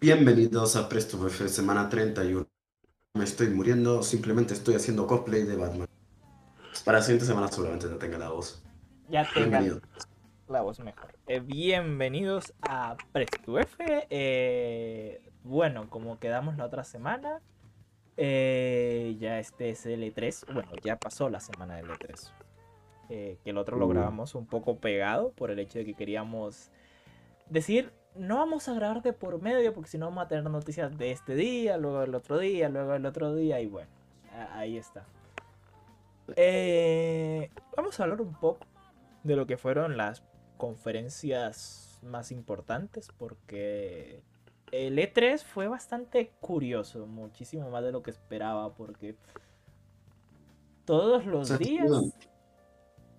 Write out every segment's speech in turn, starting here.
Bienvenidos a Presto BF semana 31. Me estoy muriendo, simplemente estoy haciendo cosplay de Batman. Para la siguiente semana seguramente no tenga la voz. Ya Bienvenido. la voz mejor. Eh, bienvenidos a Presto F. Eh, bueno, como quedamos la otra semana, eh, ya este es el E3. Bueno, ya pasó la semana del E3. Eh, que el otro lo Uh. grabamos un poco pegado por el hecho de que queríamos decir, no vamos a grabar de por medio porque si no vamos a tener noticias de este día, luego del otro día, luego del otro día y bueno, ahí está. Eh, vamos a hablar un poco de lo que fueron las conferencias más importantes porque el E3 fue bastante curioso, muchísimo más de lo que esperaba porque todos los días...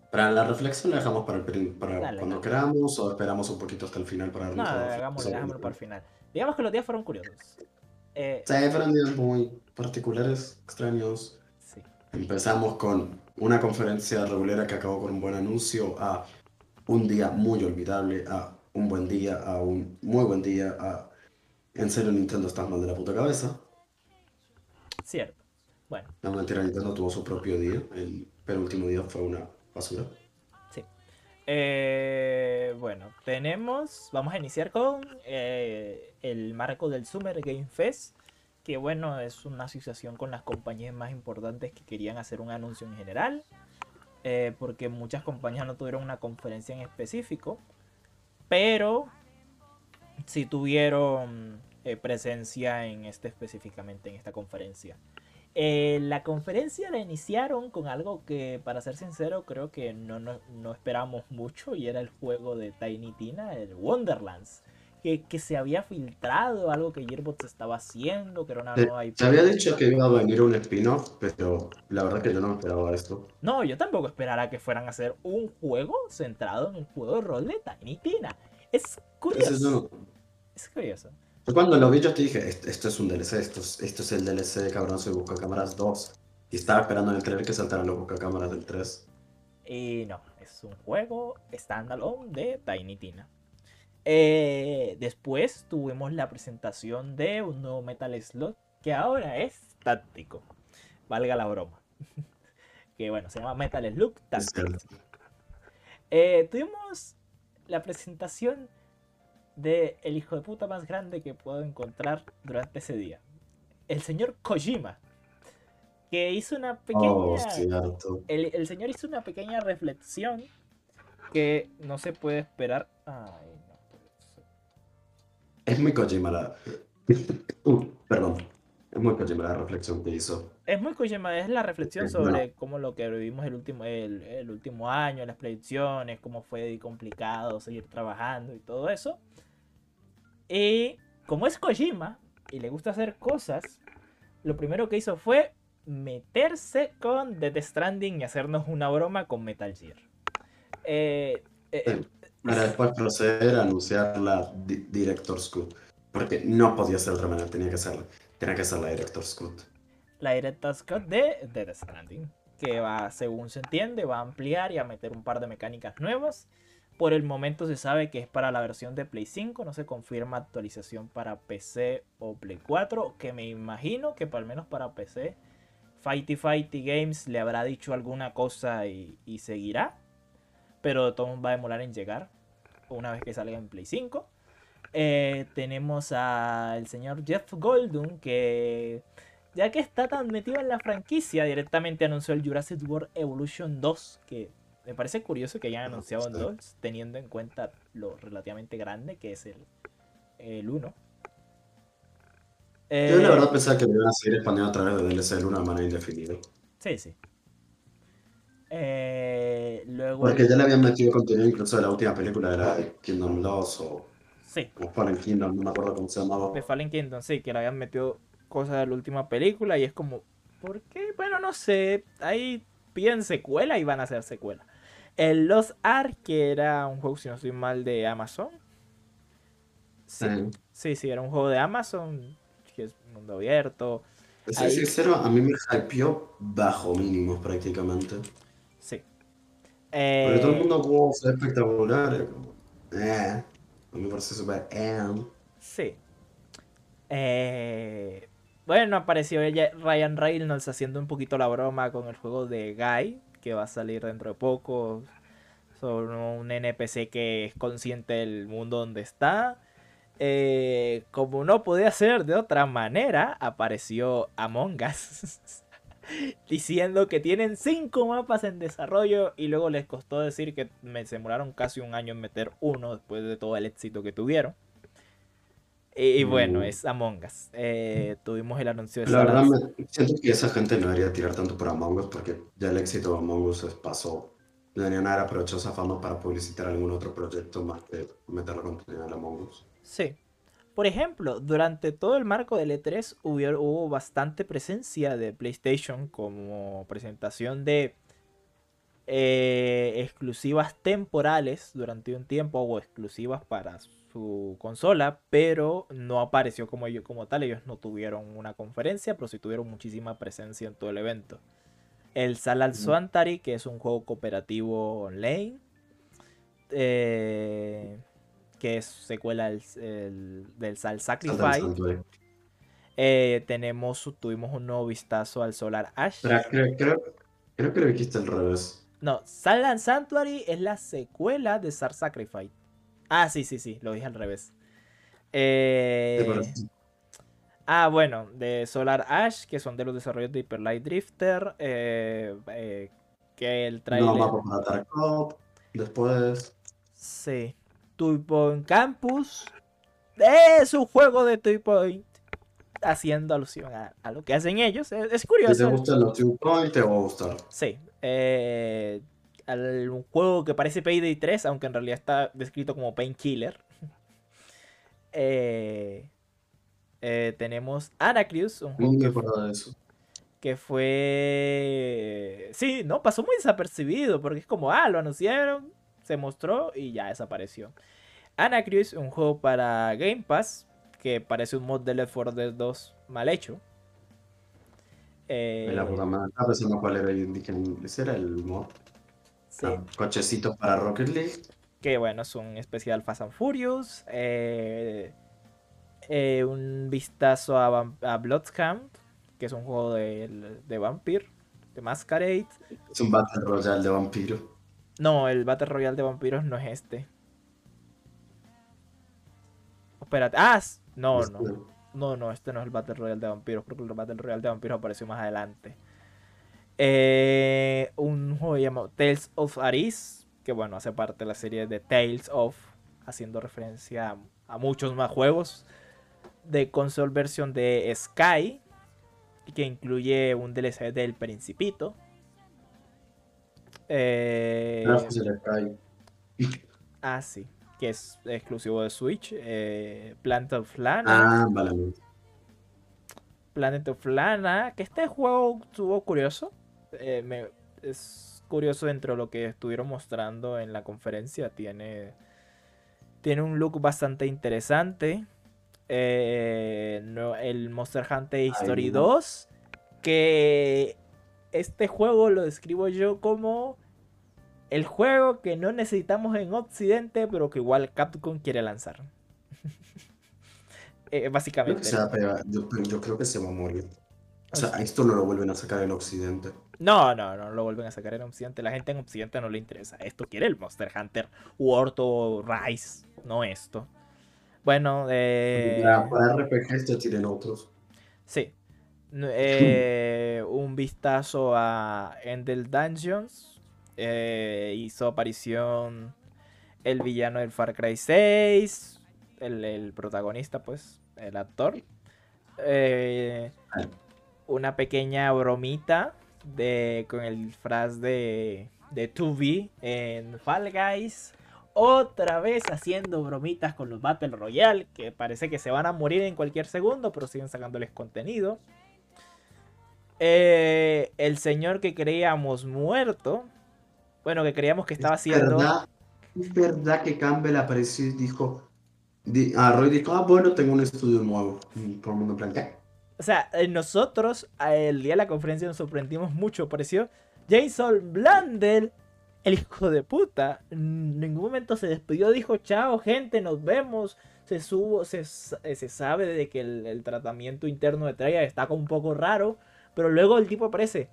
no. Para la reflexión la dejamos para, el para Dale, cuando queramos o esperamos un poquito hasta el final para No, hagámoslo, para el final. Digamos que los días fueron curiosos. Eh, Sí, fueron días muy particulares, extraños. sí. Empezamos con una conferencia regular que acabó con un buen anuncio, a un día muy olvidable, a un buen día, a un muy buen día, a en serio Nintendo estás mal de la puta cabeza. Cierto. Bueno, La mentira, Nintendo tuvo su propio día, el penúltimo día fue una basura. sí. Eh, bueno, tenemos. Vamos a iniciar con eh, el marco del Summer Game Fest. Que bueno, es una asociación con las compañías más importantes que querían hacer un anuncio en general. eh, porque muchas compañías no tuvieron una conferencia en específico. Pero sí tuvieron eh, presencia en este específicamente en esta conferencia. Eh, la conferencia la iniciaron con algo que, para ser sincero, creo que no, no, no esperamos mucho y era el juego de Tiny Tina, el Wonderlands. Que, que se había filtrado, algo que Gearbox estaba haciendo, que era una Se, nueva IP. se había dicho que iba a venir un spin-off, pero la verdad que yo no me esperaba esto. No, yo tampoco esperara que fueran a hacer un juego centrado en el juego de rol de Tiny Tina. Es curioso. no, Es curioso. Yo cuando lo vi yo te dije, esto, esto es un DLC, esto es, esto es el DLC de Cabrón Soy Buscacámaras 2. Y estaba esperando en el trailer que saltaran los Buscacámaras del 3. Y no, es un juego standalone de Tiny Tina. Eh, después tuvimos la presentación de un nuevo Metal Slug que ahora es táctico. Valga la broma. que bueno, se llama Metal Slug cierto. Eh, tuvimos la presentación de el hijo de puta más grande que puedo encontrar durante ese día. El señor Kojima. Que hizo una pequeña. Oh, el, el señor hizo una pequeña reflexión que no se puede esperar. Ay, no. Es muy Kojima la... Uh, perdón. Es muy Kojima la reflexión que hizo. Es muy Kojima, es la reflexión Ok, sobre bueno. cómo lo que vivimos el último, el, el último año, las predicciones, cómo fue complicado seguir trabajando y todo eso. Y como es Kojima y le gusta hacer cosas, lo primero que hizo fue meterse con Death Stranding y hacernos una broma con Metal Gear. Eh, eh, eh, Para después proceder a anunciar la di- Director's Cut. Porque no podía ser de otra manera, tenía que ser, tenía que ser la Director's Cut. la Director's Cut de Death Stranding, que va, según se entiende, va a ampliar y a meter un par de mecánicas nuevas. Por el momento se sabe que es para la versión de Play 5, no se confirma actualización para PC o Play 4, que me imagino que al menos para PC, Fighty Fighty Games le habrá dicho alguna cosa y, seguirá, pero todo va a demorar en llegar una vez que salga en Play 5. Eh, tenemos al señor Jeff Goldblum que ya que está tan metido en la franquicia, directamente anunció el Jurassic World Evolution 2, que me parece curioso que hayan anunciado Sí. 2, teniendo en cuenta lo relativamente grande que es el, el 1. Yo la verdad pensaba que lo iban a seguir expandiendo a través de DLC de una manera indefinida. Sí, sí. Eh, luego... Porque ya le habían metido contenido incluso de la última película de la de Kingdom Lost o, Sí, o Fallen Kingdom, no me acuerdo cómo se llamaba. de Fallen Kingdom, sí, que le habían metido cosas de la última película y es como, ¿por qué? Bueno, no sé, ahí piden secuela y van a hacer secuela. El Lost Ark, que era un juego, si no estoy mal, de Amazon. Sí, Eh, sí, sí, era un juego de Amazon, que es mundo abierto. soy Ahí- sincero, a mí me hypeó bajo mínimos prácticamente. Sí. Porque todo el Eh, mundo, wow, ve espectacular. Eh, a mí me parece súper eh. Sí. Eh, bueno, apareció ella, Ryan Reynolds haciendo un poquito la broma con el juego de Guy, que va a salir dentro de poco. Sobre un NPC que es consciente del mundo donde está. Eh, como no podía ser de otra manera, apareció Among Us. diciendo que tienen cinco mapas en desarrollo y luego les costó decir que me demoraron casi un año en meter uno después de todo el éxito que tuvieron. Y, bueno, mm. es Among Us. Eh, tuvimos el anuncio de La verdad, me, siento que esa gente no debería tirar tanto por Among Us porque ya el éxito de Among Us pasó. Deberían haber aprovechado esa fama para publicitar algún otro proyecto más que meter la contenido en Among Us. Sí, por ejemplo, durante todo el marco del E3 hubo, bastante presencia de PlayStation como presentación de eh, exclusivas temporales durante un tiempo o exclusivas para su consola, pero no apareció como ellos como tal. Ellos no tuvieron una conferencia, pero sí tuvieron muchísima presencia en todo el evento. El Salal Suantari, que es un juego cooperativo online. Eh, que es secuela del, del Sal Sacrifice. Eh, tenemos, tuvimos un nuevo vistazo al Solar Ash. creo, creo, creo, que lo dijiste al revés. No, Salad Sanctuary es la secuela de Star Sacrifice. Ah, sí, sí, sí, lo dije al revés. Eh, ah, bueno, de Solar Ash, que son de los desarrollos de Hyper Light Drifter. Eh, que el trailer. No, para Tarkov, después. Sí. Point Campus es un juego de Two Point haciendo alusión a, lo que hacen ellos. Es, curioso. Si te gustan los Two Point, te va a gustar. Sí. Eh, un juego que parece Payday 3, aunque en realidad está descrito como Painkiller. eh, eh, tenemos Anacreus, un juego que, eso. que fue... Sí, no, pasó muy desapercibido, porque es como, ah, lo anunciaron, se mostró y ya desapareció. Anacreus, un juego para Game Pass, que parece un mod de Left 4 Dead 2 mal hecho. Eh, la puta madre. Ah, no cuál era Ese era el mod. Sí. Cochecito para Rocket League. Que bueno, es un especial Fast and Furious. Eh, eh, un vistazo a, a Bloodhound, que es un juego de, de Vampire, de Masquerade. Es un Battle Royale de vampiro. No, el Battle Royale de vampiros no es este. Espérate. Ah, no, no. No, no, este no es el Battle Royale de vampiros. Creo que el Battle Royale de vampiros apareció más adelante. Eh, un juego llamado Tales of Aris. Que bueno, hace parte de la serie de Tales of. Haciendo referencia a, muchos más juegos. De console versión de Sky. Que incluye un DLC del Principito. Eh, ah, sí, que es exclusivo de Switch. Eh, Planet of Lana. Ah, vale. Planet of Lana, que este juego estuvo curioso. Eh, es curioso dentro de lo que estuvieron mostrando en la conferencia. Tiene, tiene un look bastante interesante. el Monster Hunter History 2, que este juego lo describo yo como el juego que no necesitamos en Occidente, pero que igual Capcom quiere lanzar. Eh, básicamente. yo, creo que se va a morir. O sea, esto no lo vuelven a sacar en Occidente. No, no, no lo vuelven a sacar en Occidente. La gente en Occidente no le interesa. Esto quiere el Monster Hunter World o Rise, no esto. Bueno, eh... para, RPGs ya tienen otros. Sí. Eh, un vistazo a Endel Dungeons. Eh, hizo aparición el villano del Far Cry 6. El, protagonista, pues, el actor. Eh, una pequeña bromita de, con el disfraz de, de 2B en Fall Guys. Otra vez haciendo bromitas con los Battle Royale, que parece que se van a morir en cualquier segundo, pero siguen sacándoles contenido. Eh, el señor que creíamos muerto. Bueno, que creíamos que estaba haciendo. es verdad que Campbell apareció y dijo. a Roy dijo, ah, bueno, tengo un estudio nuevo. Por el mundo plan, O sea, eh, nosotros, el día de la conferencia, nos sorprendimos mucho. Apareció Jason Blandel, el hijo de puta. En ningún momento se despidió, dijo, chao, gente, nos vemos. se, subo, se, se sabe de que el, tratamiento interno de Treyarch está un poco raro, pero luego el tipo aparece.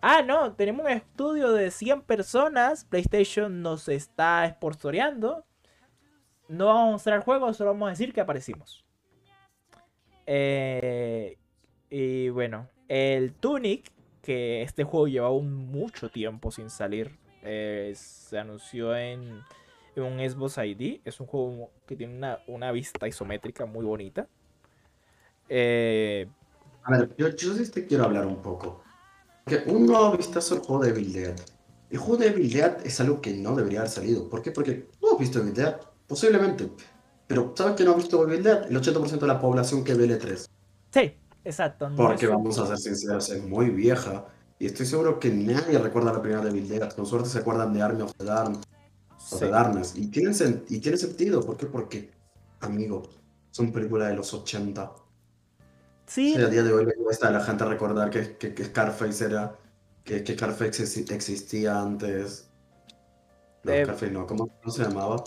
Ah, no, tenemos un estudio de 100 personas, PlayStation nos está esportoreando. No vamos a mostrar juegos, solo vamos a decir que aparecimos. Eh, y bueno, el Tunic, que este juego llevaba un mucho tiempo sin salir, eh, se anunció en, un Xbox ID. Es un juego que tiene una, una vista isométrica muy bonita. Eh, a ver, yo, yo sí te quiero hablar un poco. Porque un nuevo vistazo al juego de Evil Dead. El juego de Evil Dead es algo que no debería haber salido. ¿Por qué? Porque no has visto Evil Dead. Posiblemente. Pero ¿sabes que no has visto Evil Dead? El 80% de la población que ve l 3 Sí, exacto. Porque vamos a ser sinceros, es muy vieja. Y estoy seguro que nadie recuerda la primera de Evil Dead. Con suerte se acuerdan de Army of the Darkness. Y, tiene, y tiene sentido. ¿Por qué? Porque, amigo, son películas de los 80. Sí. a día de hoy le cuesta a la gente recordar que, que, Scarface era. Que, que Scarface existía antes. No, eh, Scarface no, ¿cómo, se llamaba?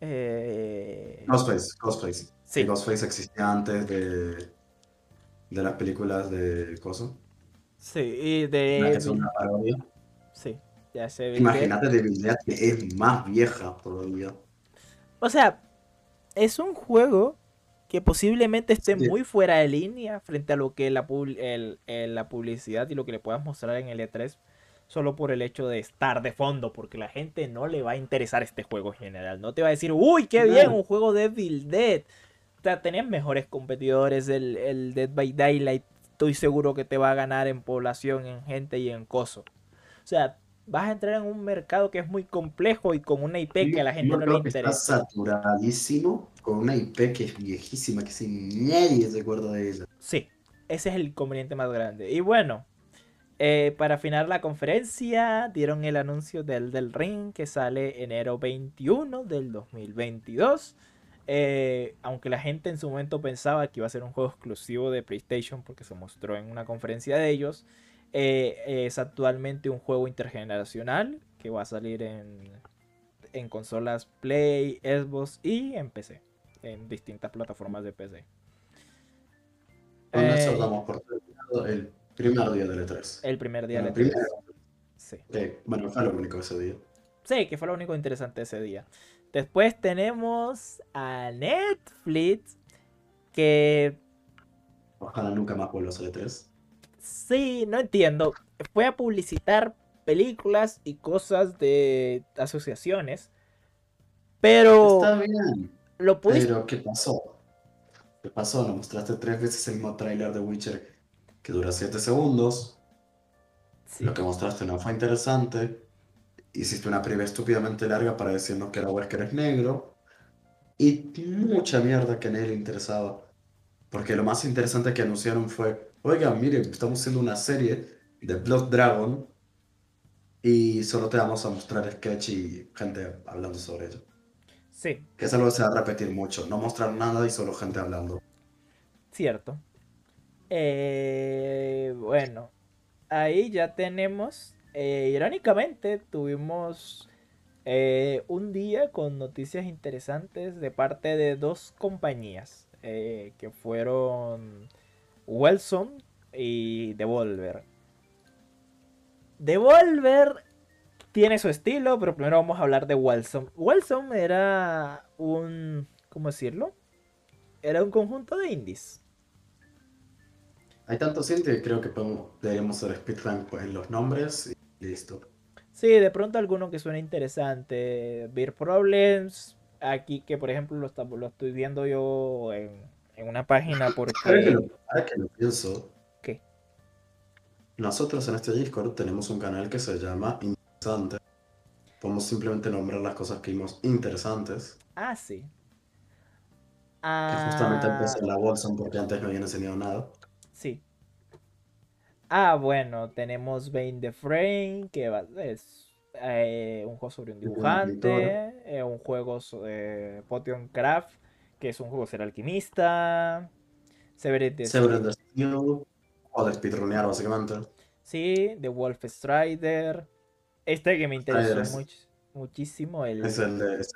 Eh... Ghostface, Ghostface. Sí. Ghostface existía antes de. De las películas de Coso. Sí, y de. es una parodia. Sí, ya sé. Imagínate de Dead que es más vieja todavía. O sea, es un juego que posiblemente esté muy fuera de línea frente a lo que la, la publicidad y lo que le puedas mostrar en el E3 solo por el hecho de estar de fondo, porque la gente no le va a interesar este juego en general. No te va a decir, uy, qué bien, un juego de Evil Dead. O sea, tenés mejores competidores, el, el, Dead by Daylight, estoy seguro que te va a ganar en población, en gente y en coso. O sea, vas a entrar en un mercado que es muy complejo y con una IP que a la gente no le interesa. Está saturadísimo con una IP que es viejísima, que sin nadie se acuerda de ella. Sí, ese es el inconveniente más grande. Y bueno, eh, para afinar la conferencia, dieron el anuncio del del Ring que sale enero 21 del 2022. Eh, aunque la gente en su momento pensaba que iba a ser un juego exclusivo de PlayStation porque se mostró en una conferencia de ellos, eh, es actualmente un juego intergeneracional que va a salir en, en consolas Play, Xbox y en PC, en distintas plataformas de PC. Eh, damos por el primer día del E3. El primer día del E3. Sí. bueno, fue lo único ese día. Sí, que fue lo único interesante ese día. Después tenemos a Netflix que... Ojalá nunca más vuelva a E3. Sí, no entiendo. Fue a publicitar películas y cosas de asociaciones. Pero. Está bien. Lo Pero, ¿qué pasó? ¿Qué pasó? Nos mostraste tres veces el mismo trailer de Witcher que dura 7 segundos. Lo que mostraste no fue interesante. Hiciste una previa estúpidamente larga para decirnos que era Wesker es negro. Y mucha mierda que a nadie le interesaba. Porque lo más interesante que anunciaron fue oigan, miren, estamos haciendo una serie de Blood Dragon y solo te vamos a mostrar sketch y gente hablando sobre ello. Sí. Que es algo que se va a repetir mucho, no mostrar nada y solo gente hablando. Cierto. Eh, bueno, ahí ya tenemos, eh, irónicamente, tuvimos eh, un día con noticias interesantes de parte de dos compañías que fueron Wilson y Devolver. Devolver tiene su estilo, pero primero vamos a hablar de Wilson. Wilson era un. ¿Cómo decirlo? Era un conjunto de indies. Hay tantos indies que creo que deberíamos hacer speedrun en los nombres listo. Sí, de pronto alguno que suene interesante. Beer Problems. Aquí que por ejemplo lo, lo estoy viendo yo en, en una página porque... Ahora que, lo, que lo pienso, ¿Qué? nosotros en este Discord tenemos un canal que se llama Interesante. Podemos simplemente nombrar las cosas que vimos interesantes. Ah, sí. Que justamente ah. empecé la bolsa porque antes no habían enseñado nada. Sí. Ah, bueno, tenemos Bane the Frame, que es eh, un juego sobre un dibujante, eh, un juego sobre Potion Craft, que es un juego ser alquimista. Severed the Steel, o de speedrunear básicamente. Sí, The Wolf Strider. Este que me interesó muchísimo. El... Es el de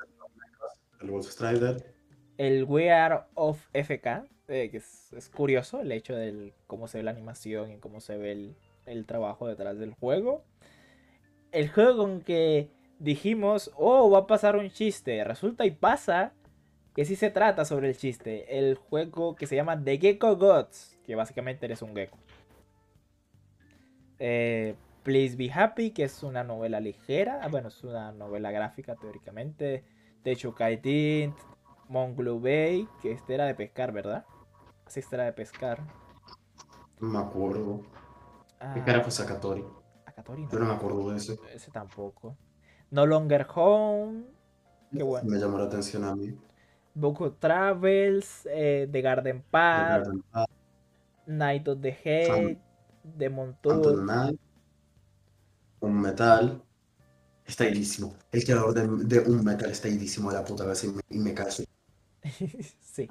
el Wolf Strider. El We Are of FK, eh, que es, curioso el hecho de cómo se ve la animación y cómo se ve el, trabajo detrás del juego. El juego con que dijimos, oh, va a pasar un chiste. Resulta y pasa que sí se trata sobre el chiste. El juego que se llama The Gecko Gods, que básicamente eres un gecko. Eh, Please Be Happy, que es una novela ligera. Ah, bueno, es una novela gráfica teóricamente. De Chukai Tint, Monglu Bay, que este era de pescar, ¿verdad? Era de pescar. No me acuerdo. Ah, ¿Qué cara fue Sakatori? Akatori Yo no me acuerdo de ese. Ese tampoco. No Longer Home. Qué bueno. Me llamó la atención a mí. Boku Travels, eh, The Garden The Path, Night of the Head, Demon Phantom Tour. Knight, Un Metal. Está irísimo. El creador de, de Un Metal está irísimo de la puta vez y me, y me caso. sí.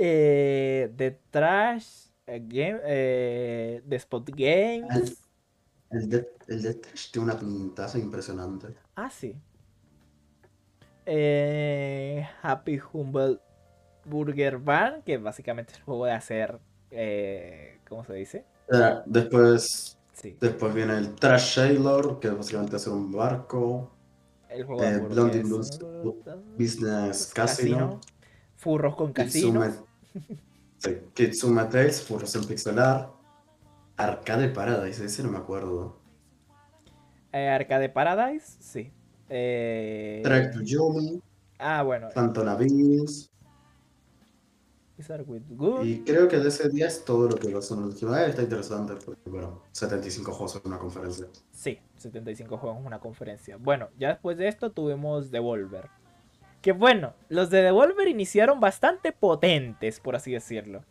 Eh, The Trash, eh, Game, eh, The Spot Games. el de, el de Trash tiene una pintaza impresionante. Ah, sí. Eh, Happy Humble Burger Bar, que básicamente es el juego de hacer. eh, ¿Cómo se dice? Después, Sí. después viene el Trash Sailor, que es básicamente hacer un barco. El juego de Blondie. Blues Business Casino. Furros con casinos. sí, Kitsume Tales, Furros en Pixelar. Arcade Paradise, ese no me acuerdo. Eh, Arcade Paradise, sí. Eh, Track to Yomi, ah, bueno. Phantom Abyss. Wizard with Good. Y creo que de ese día es todo lo que en el último. Eh, está interesante, porque bueno, 75 juegos en una conferencia. Sí, 75 juegos en una conferencia. Bueno, ya después de esto tuvimos Devolver. Que bueno, los de Devolver iniciaron bastante potentes, por así decirlo.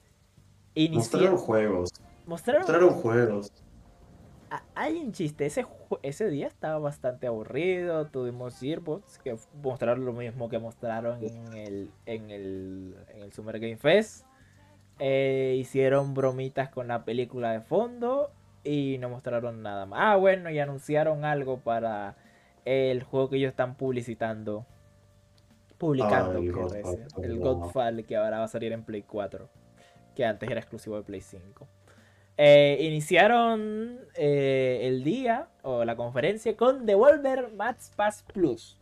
Mostraron juegos, Mostraron. mostraron juegos. Ah, Hay un chiste, ese, ese día estaba bastante aburrido, tuvimos Gearbox que mostraron lo mismo que mostraron en el, en el, en el Summer Game Fest. Eh, hicieron bromitas con la película de fondo y no mostraron nada más. Ah, bueno, y anunciaron algo para el juego que ellos están publicitando. Publicando, Ah, el Godfall, el que ahora va a salir en Play 4, que antes era exclusivo de Play 5. Eh, iniciaron eh, el día o la conferencia con Devolver Max Pass Plus.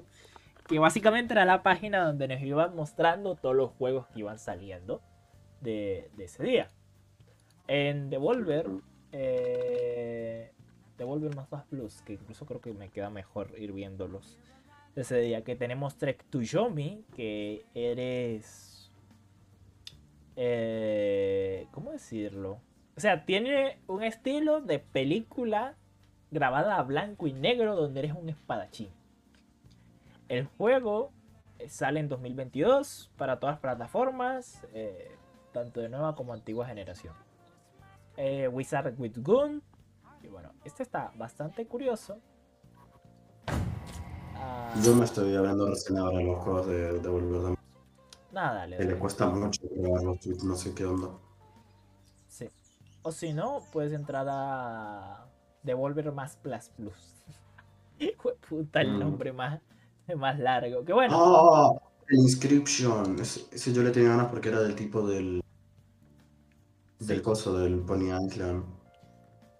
Que básicamente era la página donde nos iban mostrando todos los juegos que iban saliendo de, de ese día. En Devolver, eh, Devolver Max Pass Plus, que incluso creo que me queda mejor ir viéndolos ese día. Que tenemos Trek to Yomi, que eres. eh, ¿Cómo decirlo? O sea, tiene un estilo de película grabada a blanco y negro donde eres un espadachín. El juego eh, sale en 2022 para todas las plataformas, eh, tanto de nueva como antigua generación. Eh, Wizard with Gun. Y bueno, este está bastante curioso. Yo me estoy hablando recién ahora los juegos de, de Volver nada, le dale. cuesta mucho grabar los tweets, no sé qué onda. Sí. O si no, puedes entrar a Devolver más Plus Plus. Puta, el Mm. nombre más, más largo. Que bueno. El Inscription. Ese, ese yo le tenía ganas porque era del tipo del. Del coso del Pony Island.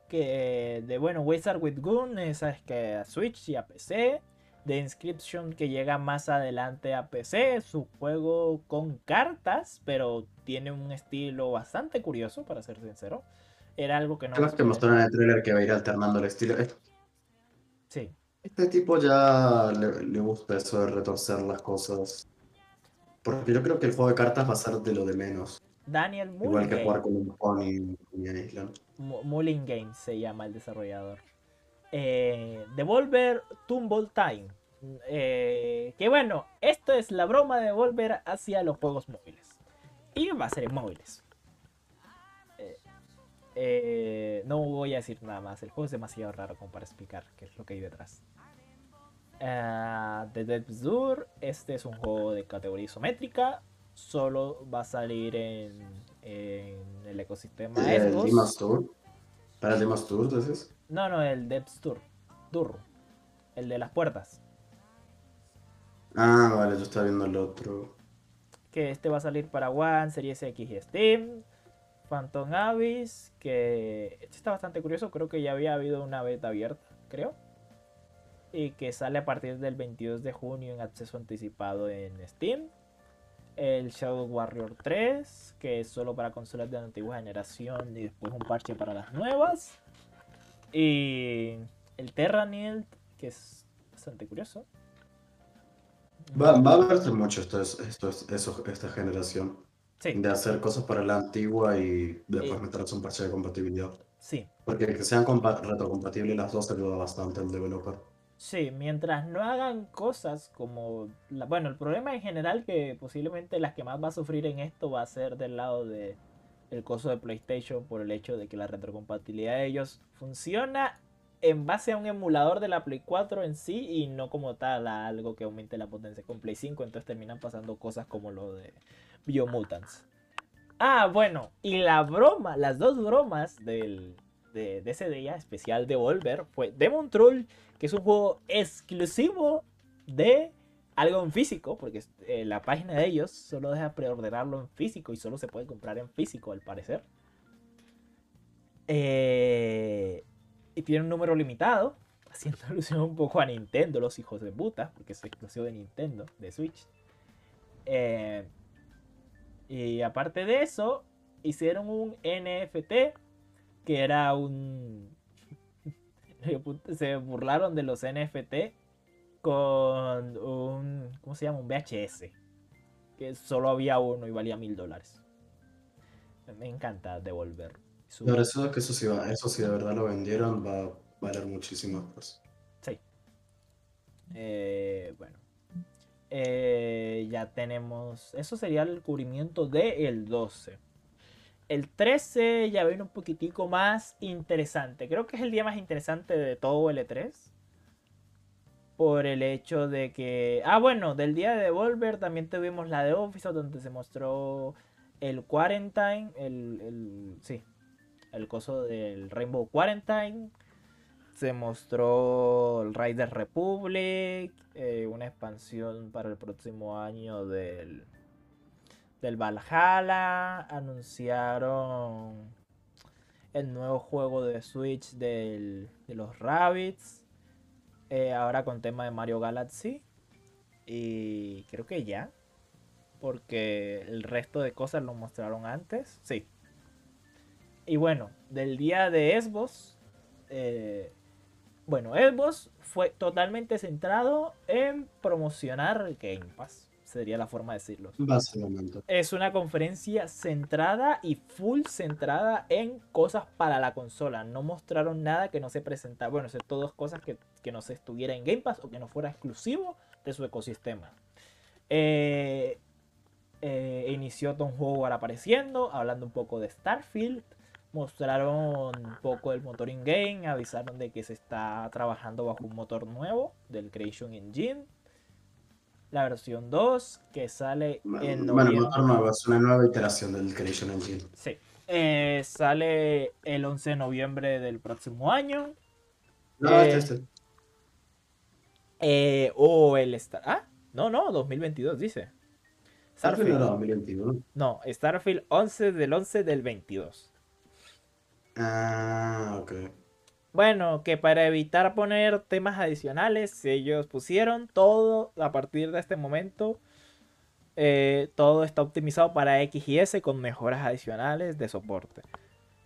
que de bueno, Wizard with Gun, esa es que a Switch y a PC. The Inscription que llega más adelante a PC. Es un juego con cartas, pero tiene un estilo bastante curioso, para ser sincero. Era algo que no. Creo que mostraron en el trailer que va a ir alternando el estilo. Este, Sí. este tipo ya le, le gusta eso de retorcer las cosas. Porque yo creo que el juego de cartas va a ser de lo de menos. Daniel Igual que jugar con un Pony en Island. Mu- Mulling Games se llama el desarrollador. Eh, Devolver Tumble Time. Eh, que bueno, esto es la broma de Devolver hacia los juegos móviles. Y va a ser en móviles. Eh, no voy a decir nada más. El juego es demasiado raro como para explicar qué es lo que hay detrás. Ah, The Depths Door. Este es un juego de categoría isométrica. Solo va a salir en, en el ecosistema Xbox. ¿Para el Demon's Tour, entonces? No, no, el Depths Tour. Tour. El de las puertas. Ah, vale, yo estaba viendo el otro. que este va a salir para One, Series X y Steam. Phantom Abyss, que este está bastante curioso, creo que ya había habido una beta abierta, creo. Y que sale a partir del 22 de junio en acceso anticipado en Steam. El Shadow Warrior 3, que es solo para consolas de antigua generación y después un parche para las nuevas. Y el Terraniel, que es bastante curioso. Va, va a verse mucho esto, es- esto, esta generación. Sí, De hacer cosas para la antigua y después meterles un parche de compatibilidad. sí. Porque que sean compa- retrocompatibles las dos ayuda bastante al developer. Sí, mientras no hagan cosas como... la- bueno, el problema en general que posiblemente las que más va a sufrir en esto va a ser del lado de el coso de PlayStation por el hecho de que la retrocompatibilidad de ellos funciona en base a un emulador de la Play 4 en sí y no como tal a algo que aumente la potencia con Play 5, entonces terminan pasando cosas como lo de Biomutants. Ah, bueno, y la broma, las dos bromas del, de, de ese día especial de Volver fue Demon Troll es un juego exclusivo de algo en físico, porque eh, la página de ellos solo deja preordenarlo en físico y solo se puede comprar en físico al parecer. Eh, y tiene un número limitado, haciendo alusión un poco a Nintendo, los hijos de puta, porque es exclusivo de Nintendo, de Switch. Eh, y aparte de eso, hicieron un NFT que era un se burlaron de los NFT con un, ¿cómo se llama? Un VHS. Que solo había uno y valía mil dólares. Me encanta devolver. Su- Pero eso, que eso, sí va, eso sí de verdad lo vendieron, va a valer muchísimo pues. Sí. Eh, bueno. Eh, ya tenemos. Eso sería el cubrimiento del 12. El 13 ya viene un poquitico más interesante. Creo que es el día más interesante de todo el E3. Por el hecho de que. Ah, bueno, del día de Devolver también tuvimos la de Office, donde se mostró el Quarantine. El, el- sí. El coso del Rainbow Quarantine. Se mostró el Riders Republic. eh, una expansión para el próximo año del del Valhalla, anunciaron el nuevo juego de Switch de los Rabbits, eh, ahora con tema de Mario Galaxy, y creo que ya, porque el resto de cosas lo mostraron antes, sí. Y bueno, del día de Xbox, eh, bueno, Xbox fue totalmente centrado en promocionar Game Pass, sería la forma de decirlo. Básicamente. Es una conferencia centrada y full centrada en cosas para la consola. No mostraron nada que no se presentara. Bueno, sé todas cosas que, que no se estuviera en Game Pass o que no fuera exclusivo de su ecosistema. Eh, eh, inició Tom Howard apareciendo, hablando un poco de Starfield. Mostraron un poco del motor in-game, avisaron de que se está trabajando bajo un motor nuevo del Creation Engine. La versión 2 que sale en Bueno, noviembre. motor nuevo, es una nueva iteración del Creation Engine. Sí. Eh, sale el 11 de noviembre del próximo año. No, Eh, este, este. Eh, o el Star. Ah, no, no, 2022 dice. Starfield Starfield. 2021. No, Starfield 11 del 11 del 22. Ah, ok. Bueno, que para evitar poner temas adicionales, ellos pusieron todo a partir de este momento. eh, todo está optimizado para X y S con mejoras adicionales de soporte.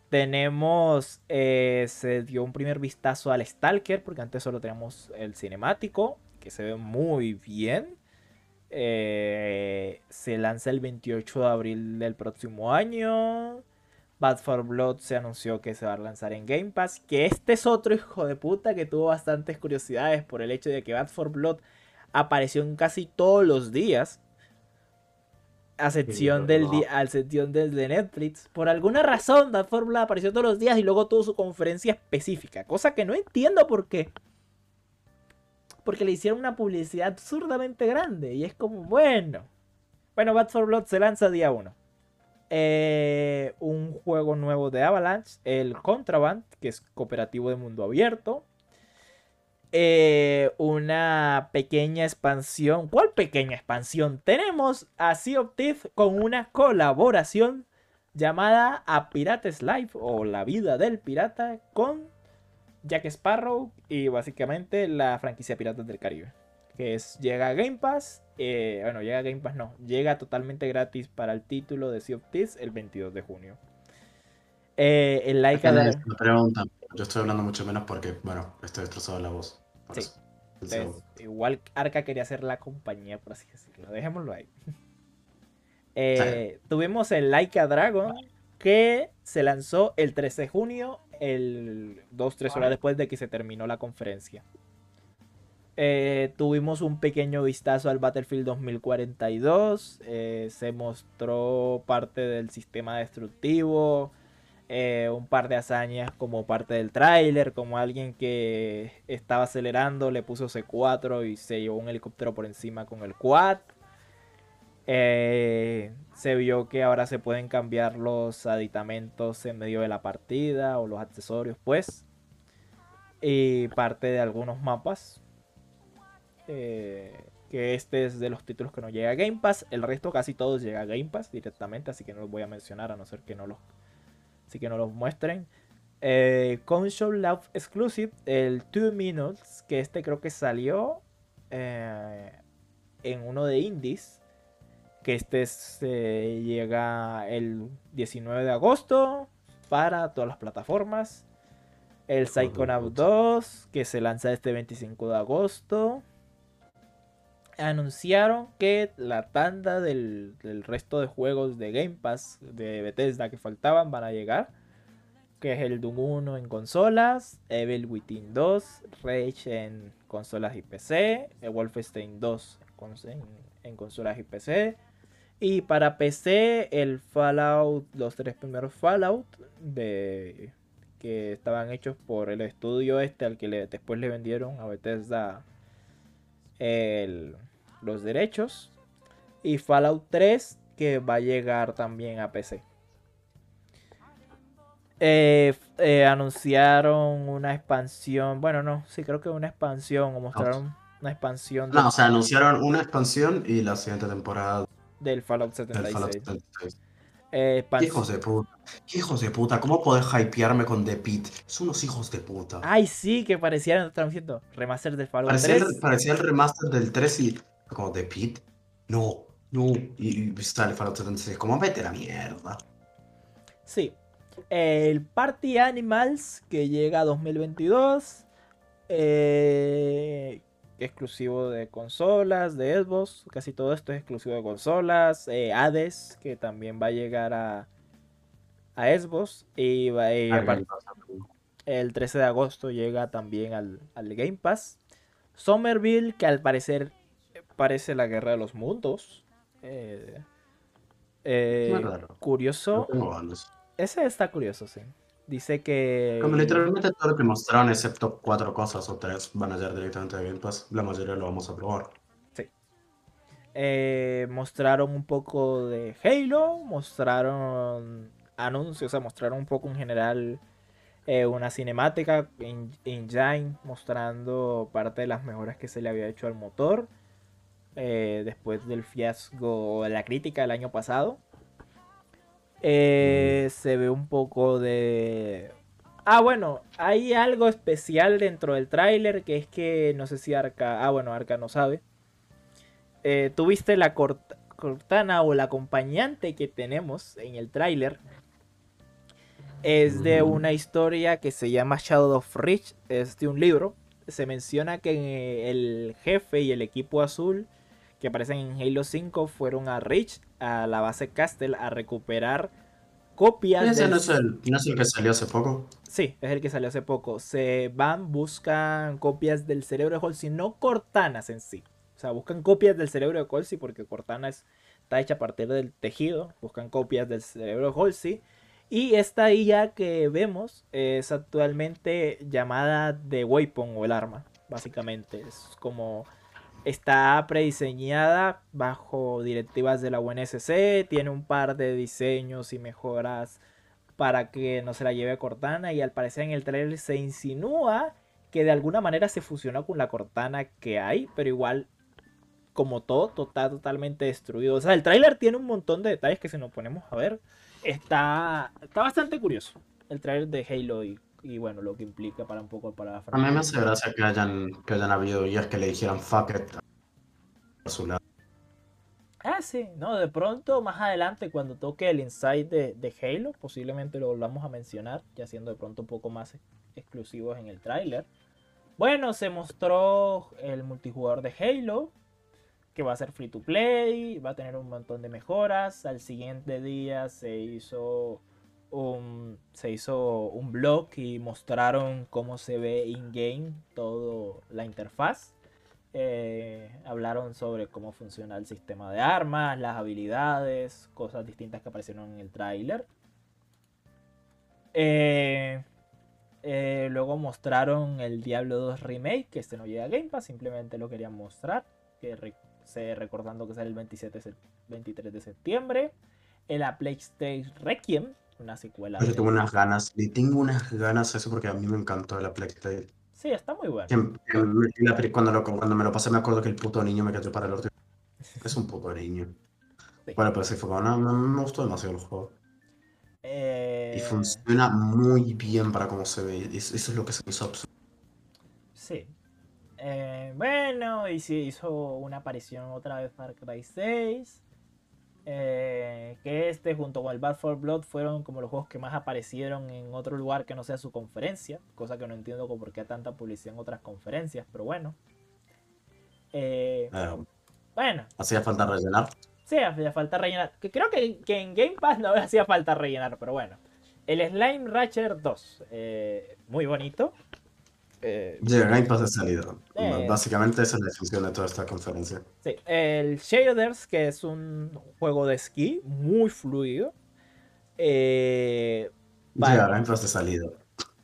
Tenemos, eh, se dio un primer vistazo al Stalker, porque antes solo teníamos el cinemático, que se ve muy bien. Eh, se lanza el 28 de abril del próximo año. Bad for Blood se anunció que se va a lanzar en Game Pass. Que este es otro hijo de puta que tuvo bastantes curiosidades por el hecho de que Bad for Blood apareció en casi todos los días. A excepción del, verdad. día, a excepción del de Netflix. Por alguna razón, Bad for Blood apareció todos los días y luego tuvo su conferencia específica. Cosa que no entiendo por qué. Porque le hicieron una publicidad absurdamente grande. Y es como, bueno. Bueno, Bad for Blood se lanza día 1 eh, un juego nuevo de Avalanche, el Contraband, que es cooperativo de mundo abierto. eh, una pequeña expansión. ¿Cuál pequeña expansión? Tenemos a Sea of Thieves con una colaboración llamada A Pirates Life o La vida del pirata con Jack Sparrow y básicamente la franquicia Piratas del Caribe. Que es, llega a Game Pass. Eh, bueno, llega a Game Pass, no. Llega totalmente gratis para el título de Sea of Thieves el 22 de junio. Eh, el Laika Me Dra- preguntan. Yo estoy hablando mucho menos porque, bueno, estoy destrozado de la voz. Sí. Entonces, igual Arca quería ser la compañía, por así decirlo. Dejémoslo ahí. Eh, Tuvimos el Laika Dragon que se lanzó el 13 de junio, el 2-3 horas después de que se terminó la conferencia. Eh, tuvimos un pequeño vistazo al Battlefield 2042. eh, se mostró parte del sistema destructivo. eh, un par de hazañas como parte del tráiler, como alguien que estaba acelerando, le puso C4 y se llevó un helicóptero por encima con el quad. Se vio que ahora se pueden cambiar los aditamentos en medio de la partida o los accesorios, pues. Y parte de algunos mapas. Eh, que este es de los títulos que no llega a Game Pass. El resto casi todos llega a Game Pass directamente, así que no los voy a mencionar a no ser que no los, así que no los muestren. Eh, Console Love Exclusive, el 2 Minutes, que este creo que salió eh, en uno de indies. Que este se llega el 19 de agosto para todas las plataformas. El Psychonaut puta. 2, que se lanza este 25 de agosto. Anunciaron que la tanda del, resto de juegos de Game Pass de Bethesda que faltaban van a llegar. Que es el Doom 1 en consolas, Evil Within 2, Rage en consolas y PC, Wolfenstein 2 en, en- consolas y PC. Y para PC, el Fallout, los tres primeros Fallout de, que estaban hechos por el estudio este al que después le vendieron a Bethesda el- los derechos. Y Fallout 3 que va a llegar también a PC. Eh, eh, anunciaron una expansión. Bueno, no, sí, creo que una expansión. O mostraron una expansión No, o sea, anunciaron una expansión y la siguiente temporada del Fallout del Fallout 76. 76. Eh, ¿Qué expans- hijos de puta? ¿Qué hijos de puta? ¿Cómo podés hypearme con The Pit? Son unos hijos de puta. Ay, sí, que parecían, estamos diciendo, remaster del Fallout Parecía el, 3. parecía el remaster del 3 y como The Pit. No, no. Y, y sale Fallout 76. Como vete a la mierda. Sí. El Party Animals que llega a 2022. eh, exclusivo de consolas, de Xbox. Casi todo esto es exclusivo de consolas. eh, Hades, que también va a llegar a, a Xbox. Y, va- Ah, aparte- el 13 de agosto llega también al, al Game Pass. Somerville, que al parecer parece la guerra de los mundos. Eh, eh. No curioso. Ese está curioso, sí. Dice que. Como literalmente todo lo que mostraron, excepto cuatro cosas o tres, van a llegar directamente de Game Pass. La mayoría lo vamos a probar. eh, mostraron un poco de Halo. Mostraron anuncios. O sea, mostraron un poco en general. eh, una cinemática en Engine mostrando parte de las mejoras que se le había hecho al motor. Eh, después del fiasco de la crítica del año pasado. Eh, se ve un poco de... Ah, bueno, hay algo especial dentro del tráiler que es que no sé si Arca... Ah, bueno, Arca no sabe. Eh, Tuviste la cort- cortana o la acompañante que tenemos en el tráiler. Es de una historia que se llama Shadow of Reach. Es de un libro. Se menciona que el jefe y el equipo azul que aparecen en Halo 5 fueron a Reach, a la base Castle, a recuperar copias Ese del- no es, el, no es el que salió hace poco. Sí, es el que salió hace poco. Se van, buscan copias del cerebro de Halsey, no Cortanas en sí. O sea, buscan copias del cerebro de Halsey porque Cortana es- está hecha a partir del tejido. Buscan copias del cerebro de Halsey. Y esta IA que vemos es actualmente llamada The Weapon o el arma, básicamente. Es como está prediseñada bajo directivas de la UNSC, tiene un par de diseños y mejoras para que no se la lleve Cortana y al parecer en el trailer se insinúa que de alguna manera se fusionó con la Cortana que hay, pero igual, como todo, está totalmente destruido. O sea, el tráiler tiene un montón de detalles que si nos ponemos a ver, está, está bastante curioso. El tráiler de Halo y, y, bueno, lo que implica para un poco para la A mí me hace gracia que hayan, que hayan habido días que le dijeran fuck it a su lado. Ah, sí, no, de pronto más adelante cuando toque el insight de, de Halo, posiblemente lo volvamos a mencionar, ya siendo de pronto un poco más exclusivos en el tráiler. Bueno, se mostró el multijugador de Halo, que va a ser free to play, va a tener un montón de mejoras. Al siguiente día se hizo un, se hizo un blog y mostraron cómo se ve in-game toda la interfaz. Eh, hablaron sobre cómo funciona el sistema de armas, las habilidades, cosas distintas que aparecieron en el tráiler. Eh, eh, luego mostraron el Diablo 2 Remake, que este no llega a Game Pass, simplemente lo querían mostrar. Que recordando que sale el 27 23 de septiembre. El A Plague Requiem, una secuela. Yo tengo unas ganas, y tengo unas ganas eso porque a mí me encantó el A Plague Sí, está muy bueno. cuando, cuando me lo pasé me acuerdo que el puto niño me quedó para el otro. Es un puto niño. Bueno, pero sí fue como, no, no, me gustó demasiado el juego. Eh... Y funciona muy bien para cómo se ve. Eso, es lo que se hizo absurdo. Sí. Eh, bueno, y sí, hizo una aparición otra vez Far Cry 6. Eh, que este junto con el Bad for Blood fueron como los juegos que más aparecieron en otro lugar que no sea su conferencia. Cosa que no entiendo por qué tanta publicidad en otras conferencias, pero bueno. Eh, bueno. Hacía falta rellenar. Sí, hacía falta rellenar. Que creo que, que, en Game Pass no hacía falta rellenar, pero bueno. El Slime Ratcher 2. muy bonito. Eh, Game Pass salida. Eh, Básicamente esa es la función de toda esta conferencia. Sí, el Shaders, que es un juego de esquí muy fluido. Eh, Game Pass de salida.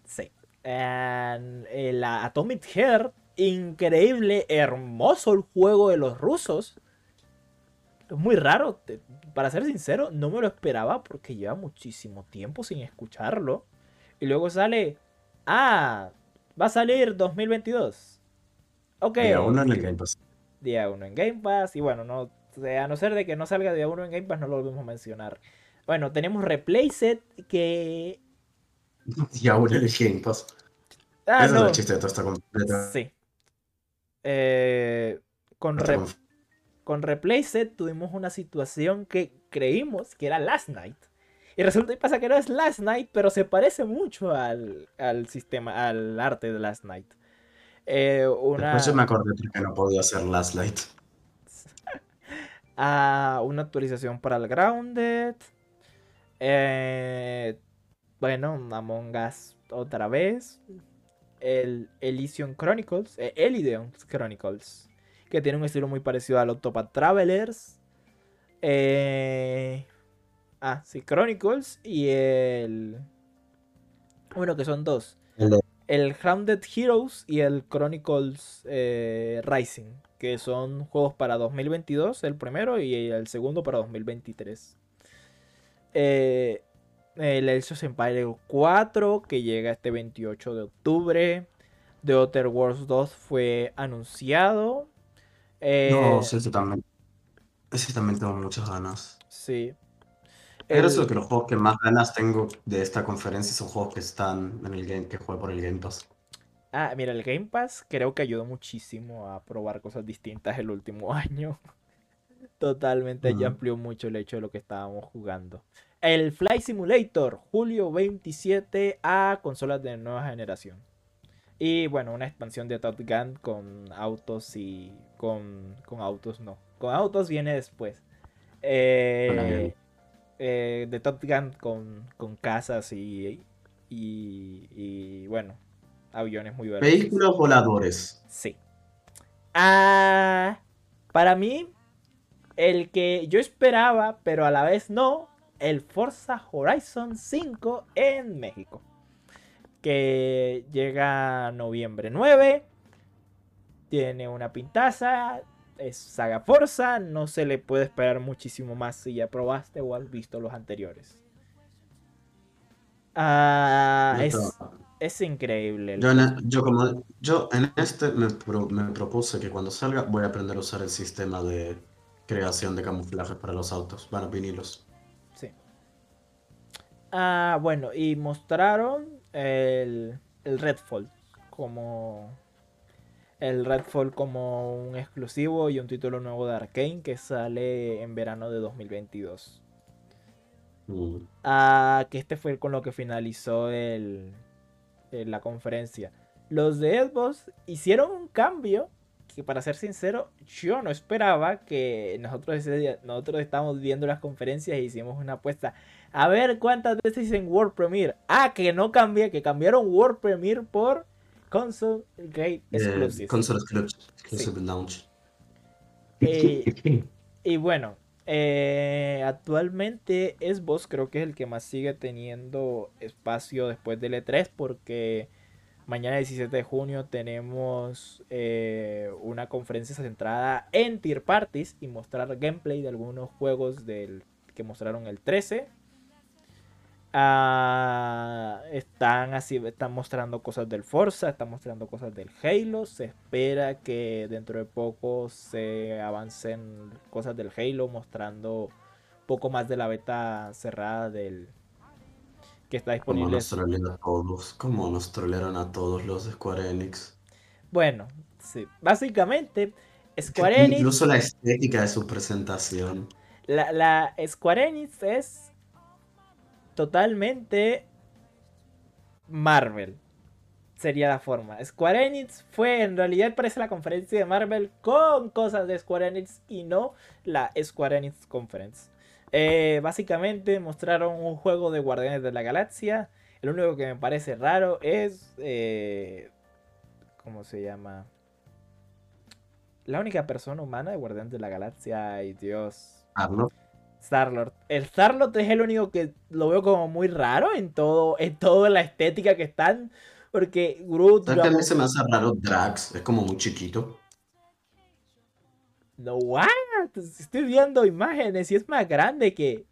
Sí. el Atomic Heart, increíble, hermoso el juego de los rusos. Es muy raro, para ser sincero, no me lo esperaba porque lleva muchísimo tiempo sin escucharlo. Y luego sale, ah, Va a salir 2022. Ok. Día 1 en el Game Pass. Día 1 en Game Pass. Y bueno, no, a no ser de que no salga día 1 en Game Pass, no lo volvemos a mencionar. Bueno, tenemos Replaced que. Día 1 en el Game Pass. Ah, Ese es el chiste de toda esta completa. Sí. Eh, con, con Replaced tuvimos una situación que creímos que era Last Night. Y resulta y pasa que no es Last Night, pero se parece mucho al, sistema, al arte de Last Night. Eh, una... Después yo me acordé que no podía ser Last Night. ah, una actualización para el Grounded. Eh, bueno, Among Us otra vez. El Elysium Chronicles. Eh, Elideon Chronicles. Que tiene un estilo muy parecido al Octopath Travelers. Eh, Ah, sí, Chronicles y el. Bueno, que son dos. El, Grounded Heroes y el Chronicles eh, Rising, que son juegos para 2022, el primero, y el segundo para 2023. Eh, el Age Empire 4, que llega este 28 de octubre. The Outer Worlds 2 fue anunciado. Eh, no, ese también. Ese también tengo muchas ganas. Sí. Pero eso que los juegos que más ganas tengo de esta conferencia son juegos que están en el game, que juego por el Game Pass. Ah, mira, el Game Pass creo que ayudó muchísimo a probar cosas distintas el último año. Totalmente ya amplió mucho el hecho de lo que estábamos jugando. El Fly Simulator, julio 27 a consolas de nueva generación. Y bueno, una expansión de Top Gun con autos y. con, con autos no. Con autos viene después. Eh, eh, de Top Gun con, casas y, y, bueno, aviones muy veloces. Vehículos voladores. Sí. Ah, para mí, el que yo esperaba, pero a la vez no, el Forza Horizon 5 en México. Que llega noviembre 9. Tiene una pintaza es saga Forza, no se le puede esperar muchísimo más si ya probaste o has visto los anteriores. Ah, Es increíble. Yo, en, yo como yo en este me, pro- me propuse que cuando salga voy a aprender a usar el sistema de creación de camuflaje para los autos, para vinilos. Sí. Ah, bueno, y mostraron el, el Redfall como el Redfall como un exclusivo y un título nuevo de Arkane que sale en verano de 2022. Mm. Ah, que este fue con lo que finalizó el, el- la conferencia. Los de Xbox hicieron un cambio que para ser sincero yo no esperaba que nosotros ese día- nosotros estábamos viendo las conferencias y hicimos una apuesta a ver cuántas veces dicen World Premiere. Ah, que no cambié, que cambiaron World Premiere por Console Game Eh, Exclusive. Console Exclusive, Exclusive Launch. Eh, Y bueno, eh, actualmente Xbox creo que es el que más sigue teniendo espacio después del E3 porque mañana 17 de junio tenemos eh, una conferencia centrada en tier parties y mostrar gameplay de algunos juegos del, que mostraron el 13. Ah, están así, están mostrando cosas del Forza, están mostrando cosas del Halo. Se espera que dentro de poco se avancen cosas del Halo, mostrando poco más de la beta cerrada del que está Como disponible. nos trolearon a todos, como nos trolearon a todos los de Square Enix. Bueno, sí, básicamente Square Enix, Incluso la estética de su presentación. la, la Square Enix es totalmente Marvel. Sería la forma. Square Enix fue, en realidad parece la conferencia de Marvel con cosas de Square Enix y no la Square Enix Conference. Eh, básicamente mostraron un juego de Guardianes de la Galaxia. El único que me parece raro es... eh, ¿Cómo se llama? La única persona humana de Guardianes de la Galaxia. Ay Dios. Arnold. Star-Lord. El Star-Lord es el único que lo veo como muy raro en todo, en toda la estética que están. Porque Groot, ¿Sabes que a mí Gamora- se me hace raro Drax? Es como muy chiquito. No, what? Estoy viendo imágenes y es más grande que.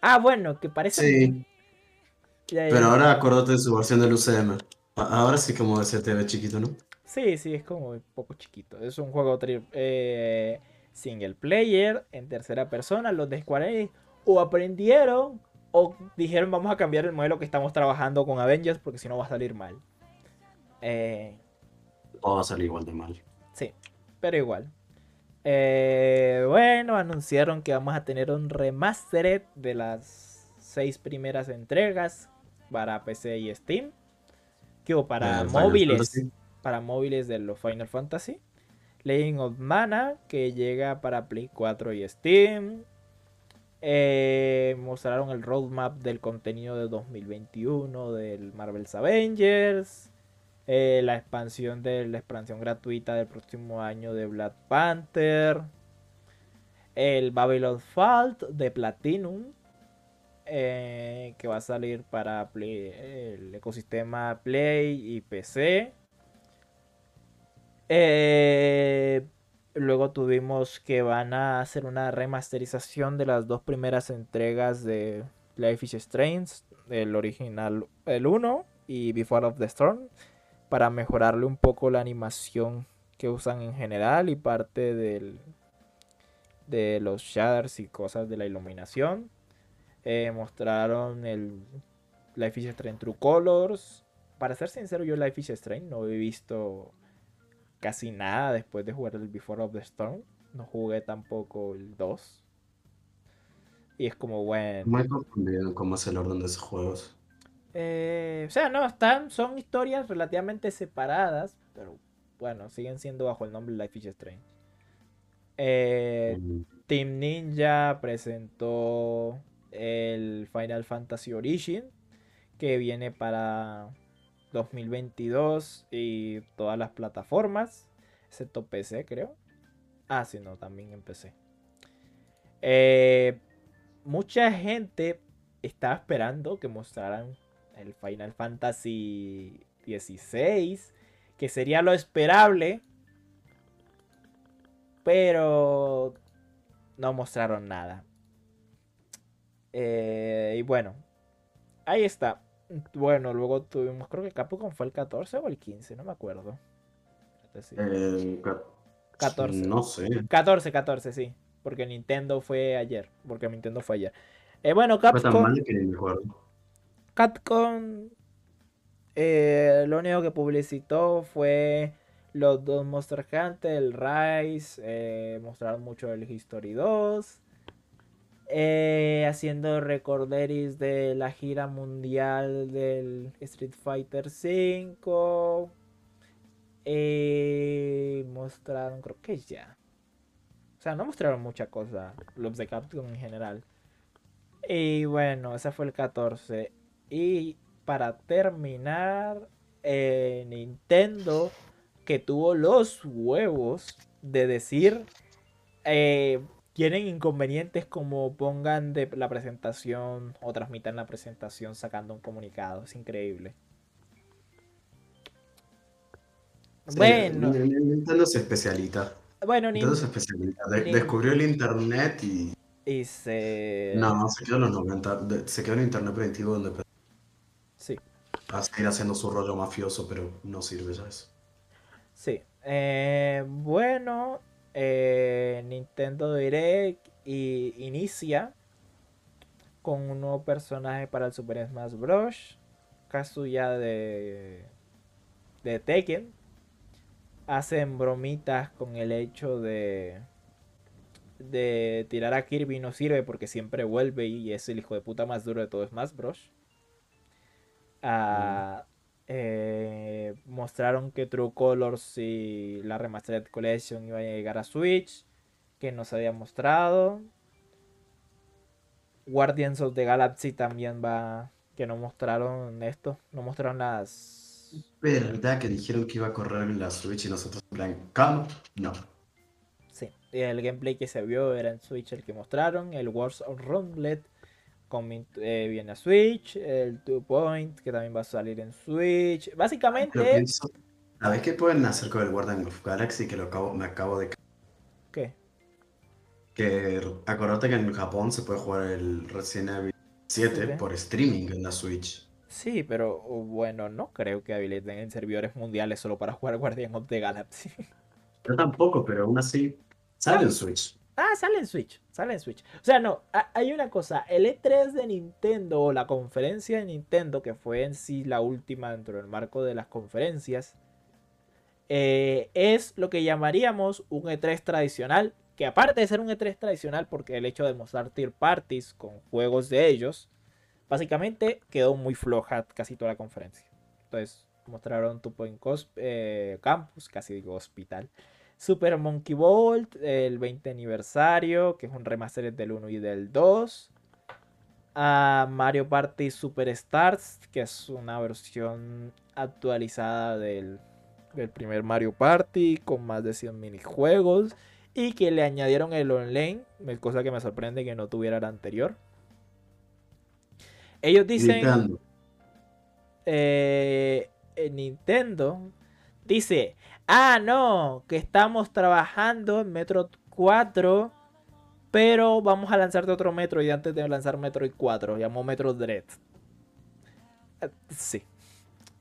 Ah, bueno, que parece. Sí. Ya, ya, Pero ahora acuérdate de su versión del UCM. Ahora sí como se te ve chiquito, ¿no? Sí, sí, es como un poco chiquito. Es un juego tri- eh, single player, en tercera persona. Los de Square Enix o aprendieron o dijeron vamos a cambiar el modelo que estamos trabajando con Avengers porque si no va a salir mal. Eh, O va a salir igual de mal. Sí, pero igual. Eh, bueno, anunciaron que vamos a tener un remastered de las seis primeras entregas para PC y Steam. Que para móviles. Para móviles de los Final Fantasy. Legend of Mana, que llega para Play 4 y Steam. Eh, mostraron el roadmap del contenido de 2021 del Marvel's Avengers. Eh, la expansión de la expansión gratuita del próximo año de Black Panther. El Babylon Fault de Platinum. eh, que va a salir para el ecosistema Play y PC. Eh, luego tuvimos que van a hacer una remasterización de las dos primeras entregas de Life is Strange, el original, el 1 y Before of the Storm, para mejorarle un poco la animación que usan en general y parte del, de los shaders y cosas de la iluminación. Eh, mostraron el Life is Strange True Colors. Para ser sincero, yo Life is Strange no he visto casi nada después de jugar el Before of the Storm. No jugué tampoco el 2. Y es como, bueno. Muy confundido en cómo es el orden de esos juegos. Eh, o sea, no, están, son historias relativamente separadas, pero bueno, siguen siendo bajo el nombre Life is Strange. Eh, Mm, Team Ninja presentó el Final Fantasy Origin, que viene para 2022 y todas las plataformas, excepto PC, creo. Ah, sí, no, también en PC. Eh, mucha gente estaba esperando que mostraran el Final Fantasy XVI, que sería lo esperable, pero no mostraron nada. Eh, y bueno, ahí está. Bueno, luego tuvimos, creo que Capcom fue el 14 o el 15, no me acuerdo. El 14. No sé. 14, 14, sí. Porque Nintendo fue ayer. Porque Nintendo fue ayer. Eh, bueno, Capcom. Capcom. eh, lo único que publicitó fue los dos Monster Hunter, el Rise. eh, mostraron mucho el History 2. Eh, haciendo recorderis de la gira mundial del Street Fighter V. eh, mostraron, creo que ya. O sea, no mostraron mucha cosa. Los de Capcom en general. Y bueno, ese fue el 14. Y para terminar, eh, Nintendo que tuvo los huevos de decir eh, tienen inconvenientes como pongan de la presentación o transmitan la presentación sacando un comunicado. Es increíble. Sí, Bueno, Nintendo se especialita. bueno, Nintendo Nin- se especialita. De- descubrió el internet y. y se... No, se quedó en los 90. de- se quedó en internet preventivo donde Sí. va a seguir haciendo su rollo mafioso, pero no sirve ya eso. Sí. Eh, bueno, eh, Nintendo Direct y inicia con un nuevo personaje para el Super Smash Bros. Kazuya de, de Tekken. Hacen bromitas con el hecho de de tirar a Kirby no sirve porque siempre vuelve y es el hijo de puta más duro de todo Smash Bros. Ah, eh, mostraron que True Colors y la Remastered Collection iba a llegar a Switch, que no se había mostrado. Guardians of the Galaxy también va, que no mostraron esto, no mostraron las... ¿Verdad que dijeron que iba a correr en la Switch y nosotros en plan, ¿cómo? No. Sí, el gameplay que se vio era en Switch el que mostraron, el Wars of Rumble con- eh, viene a Switch, el Two Point que también va a salir en Switch. Básicamente, ¿sabes qué pueden hacer con el Guardian of Galaxy? Que lo acabo, me acabo de... ¿qué? Que acordate que en Japón se puede jugar el Resident Evil 7 Siete. por streaming en la Switch. Sí, pero uh, bueno, no creo que habiliten en servidores mundiales solo para jugar Guardian of the Galaxy. Yo tampoco, pero aún así sale en Switch. Ah, sale en Switch, sale en Switch. O sea, no, ha- hay una cosa, el E3 de Nintendo o la conferencia de Nintendo, que fue en sí la última dentro del marco de las conferencias, eh, es lo que llamaríamos un E3 tradicional, que aparte de ser un E3 tradicional, porque el hecho de mostrar tier parties con juegos de ellos, básicamente quedó muy floja casi toda la conferencia. Entonces, mostraron Point Cos- eh, Campus, casi digo hospital. Super Monkey Ball, el 20 aniversario, que es un remaster del 1 y del 2. A Mario Party Superstars, que es una versión actualizada del, del primer Mario Party, con más de 100 minijuegos. Y que le añadieron el online, cosa que me sorprende que no tuviera el anterior. Ellos dicen Gritando. eh, en Nintendo dice, ah, no, que estamos trabajando en Metro 4, pero vamos a lanzarte otro Metro y antes de lanzar Metroid 4, llamó Metro Dread. Eh, Sí.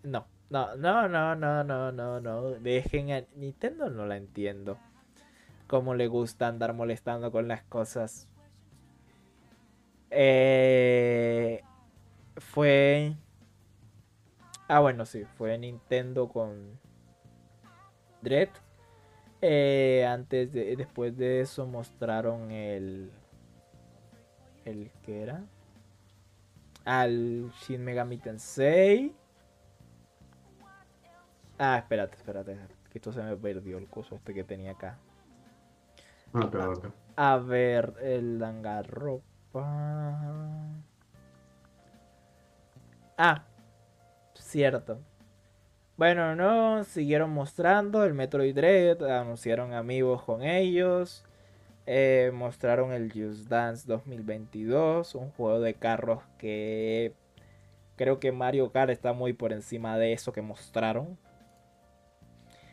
No, no, no, no, no, no, no, no. Dejen a Nintendo, no la entiendo. Cómo le gusta andar molestando con las cosas. Eh, fue Ah, bueno, sí, fue Nintendo con Dread. Eh, antes de, después de eso mostraron el, el que era, al Shin Megami Tensei. Ah, espérate, espérate, que esto se me perdió el coso este que tenía acá. Ok. A ver, el Danganronpa. Ah, cierto. Bueno, no, siguieron mostrando el Metroid Dread, anunciaron amigos con ellos, eh, mostraron el Just Dance 2022, un juego de carros que creo que Mario Kart está muy por encima de eso que mostraron.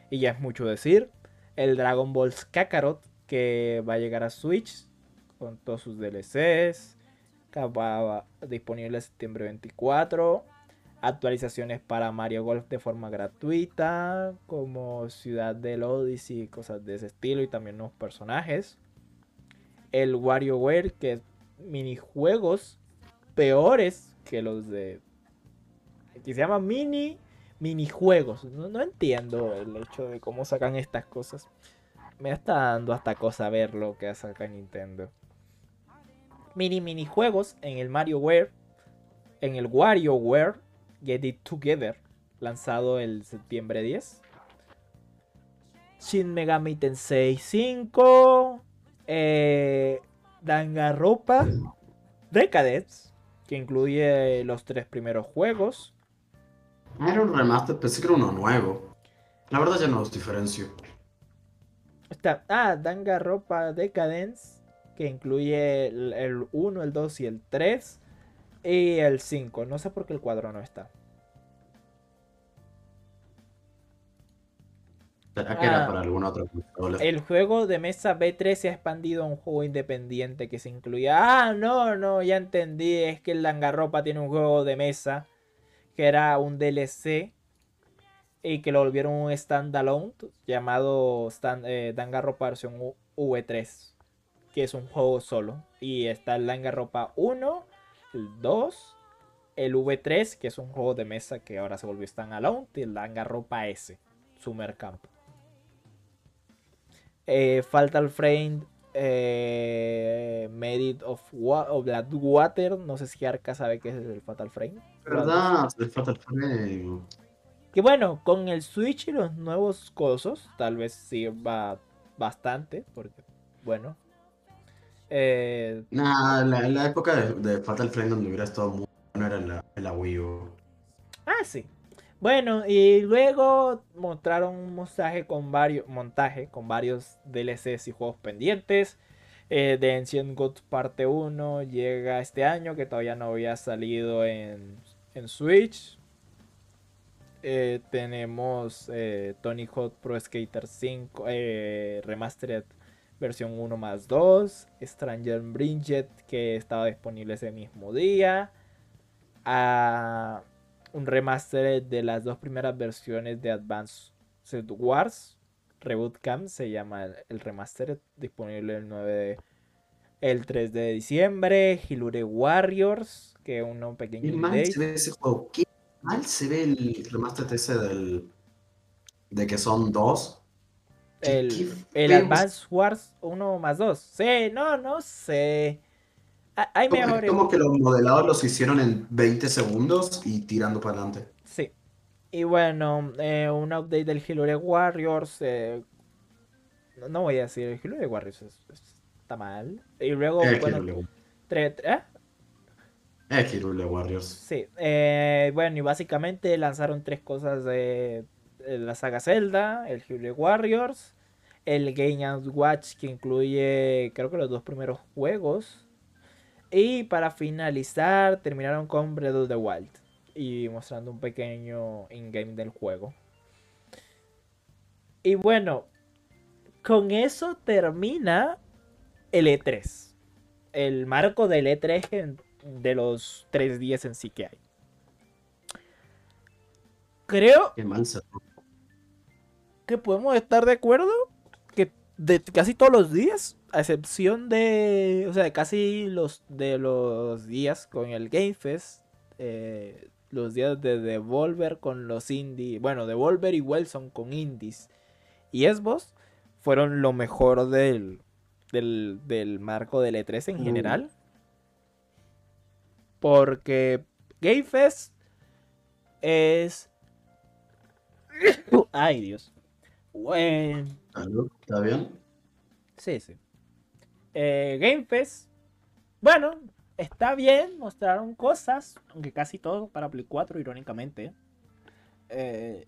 Y ya es mucho decir. El Dragon Ball Kakarot que va a llegar a Switch con todos sus DLCs. Que disponible septiembre 24. Actualizaciones para Mario Golf de forma gratuita, como Ciudad del Odyssey, cosas de ese estilo y también nuevos personajes. El WarioWare, que es minijuegos peores que los de... que se llama mini minijuegos. No, no entiendo el hecho de cómo sacan estas cosas. Me está dando hasta cosa ver lo que saca Nintendo. Mini minijuegos en el MarioWare, en el WarioWare Get It Together, lanzado el septiembre 10. Shin Megami Tensei 5, eh, Danganronpa Decadence, que incluye los tres primeros juegos. Era un remaster, pensé que era uno nuevo. La verdad ya no los diferencio. Está, ah, Danganronpa Decadence, que incluye el, 1, el 2 y el 3. Y el 5. No sé por qué el cuadro no está. ¿Será que era ah, para alguna otra El juego de mesa B3 se ha expandido a un juego independiente que se incluía. Ah, no, no, ya entendí. Es que el Danganronpa tiene un juego de mesa que era un DLC y que lo volvieron un standalone llamado stand, eh, Danganronpa versión V3, que es un juego solo. Y está el Danganronpa 1 el 2, el V3, que es un juego de mesa que ahora se volvió standalone, y el Danganronpa S, Summer Camp. Eh, Fatal Frame, eh, Medit of, of Water, no sé si Arca sabe qué es el Fatal Frame. ¿Verdad? El Fatal Frame. Que bueno, con el Switch y los nuevos cosos, tal vez sirva bastante, porque bueno, eh, nah, la, la época de, Fatal Frame donde hubiera estado muy bueno era la, la Wii U. Ah, sí. Bueno, y luego mostraron un montaje con varios, montaje con varios DLCs y juegos pendientes. Eh, de Ancient Gods parte 1 llega este año, que todavía no había salido en, en Switch. Eh, tenemos eh, Tony Hawk Pro Skater 5 eh, Remastered versión 1 más 2, Stranger Bridget que estaba disponible ese mismo día, a un remaster de las dos primeras versiones de Advanced Wars, Reboot Camp se llama el, remaster disponible el 9 el 3 de diciembre, Hilure Warriors, que es un pequeño Qué mal se ve ese juego, qué mal se ve el remaster ese del de que son dos el, el Advance Wars 1 más 2. Sí, no, no sé. Hay mejores. Como que los modelados los hicieron en 20 segundos y tirando para adelante. Sí. Y bueno, eh, un update del Hillary Warriors. Eh, no voy a decir el Hillary Warriors está mal. Y luego, el bueno, tres, ¿eh? Warriors. Sí. Eh, bueno, y básicamente lanzaron tres cosas de la saga Zelda, el Hero Warriors, el Game Watch que incluye creo que los dos primeros juegos. Y para finalizar terminaron con Breath of the Wild y mostrando un pequeño in-game del juego. Y bueno, con eso termina el E3. El marco del E3 de los tres días en sí que hay. Creo que podemos estar de acuerdo que de casi todos los días, a excepción de, o sea, de casi los de los días con el Game Fest, eh, los días de Devolver con los indies, bueno, Devolver y Wilson con indies y Xbox fueron lo mejor del, del, marco del E3 en general. Porque Game Fest es... Ay, Dios. Bueno. ¿Está bien? Sí, sí. Eh, Game Pass. Bueno, está bien. Mostraron cosas. Aunque casi todo para Play 4, irónicamente. Eh,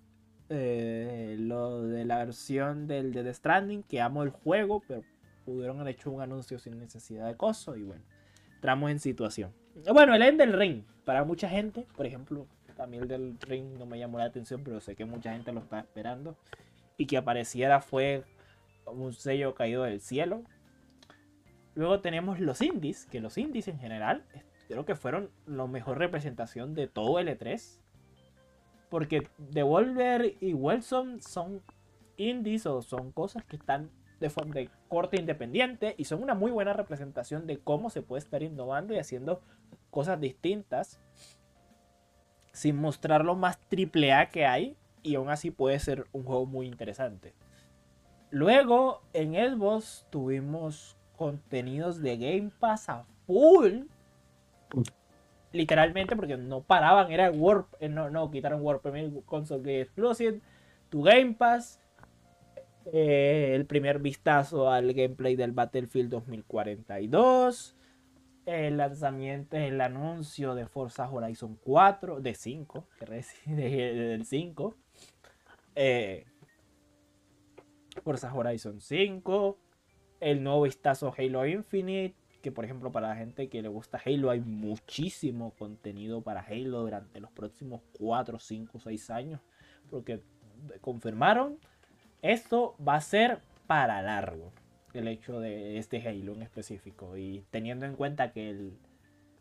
eh, lo de la versión del de The Stranding, que amo el juego, pero pudieron haber hecho un anuncio sin necesidad de coso. Y bueno, entramos en situación. Bueno, el End del Ring. Para mucha gente, por ejemplo, también el del Ring no me llamó la atención, pero sé que mucha gente lo está esperando y que apareciera fue un sello caído del cielo. Luego tenemos los indies, que los indies en general creo que fueron la mejor representación de todo el E3. Porque Devolver y Wilson son indies o son cosas que están de, de corte independiente y son una muy buena representación de cómo se puede estar innovando y haciendo cosas distintas sin mostrar lo más triple A que hay y aún así puede ser un juego muy interesante. Luego en Xbox tuvimos contenidos de Game Pass a full. Literalmente porque no paraban, era Warp, eh, no, no, quitaron Warp Premier Console Game Exclusive, tu Game Pass, eh, el primer vistazo al gameplay del Battlefield 2042, el lanzamiento, el anuncio de Forza Horizon 4, de 5, del 5. Eh, Forza Horizon 5. El nuevo vistazo Halo Infinite. Que por ejemplo para la gente que le gusta Halo hay muchísimo contenido para Halo durante los próximos 4, 5, 6 años. Porque confirmaron, esto va a ser para largo el hecho de este Halo en específico. Y teniendo en cuenta que el,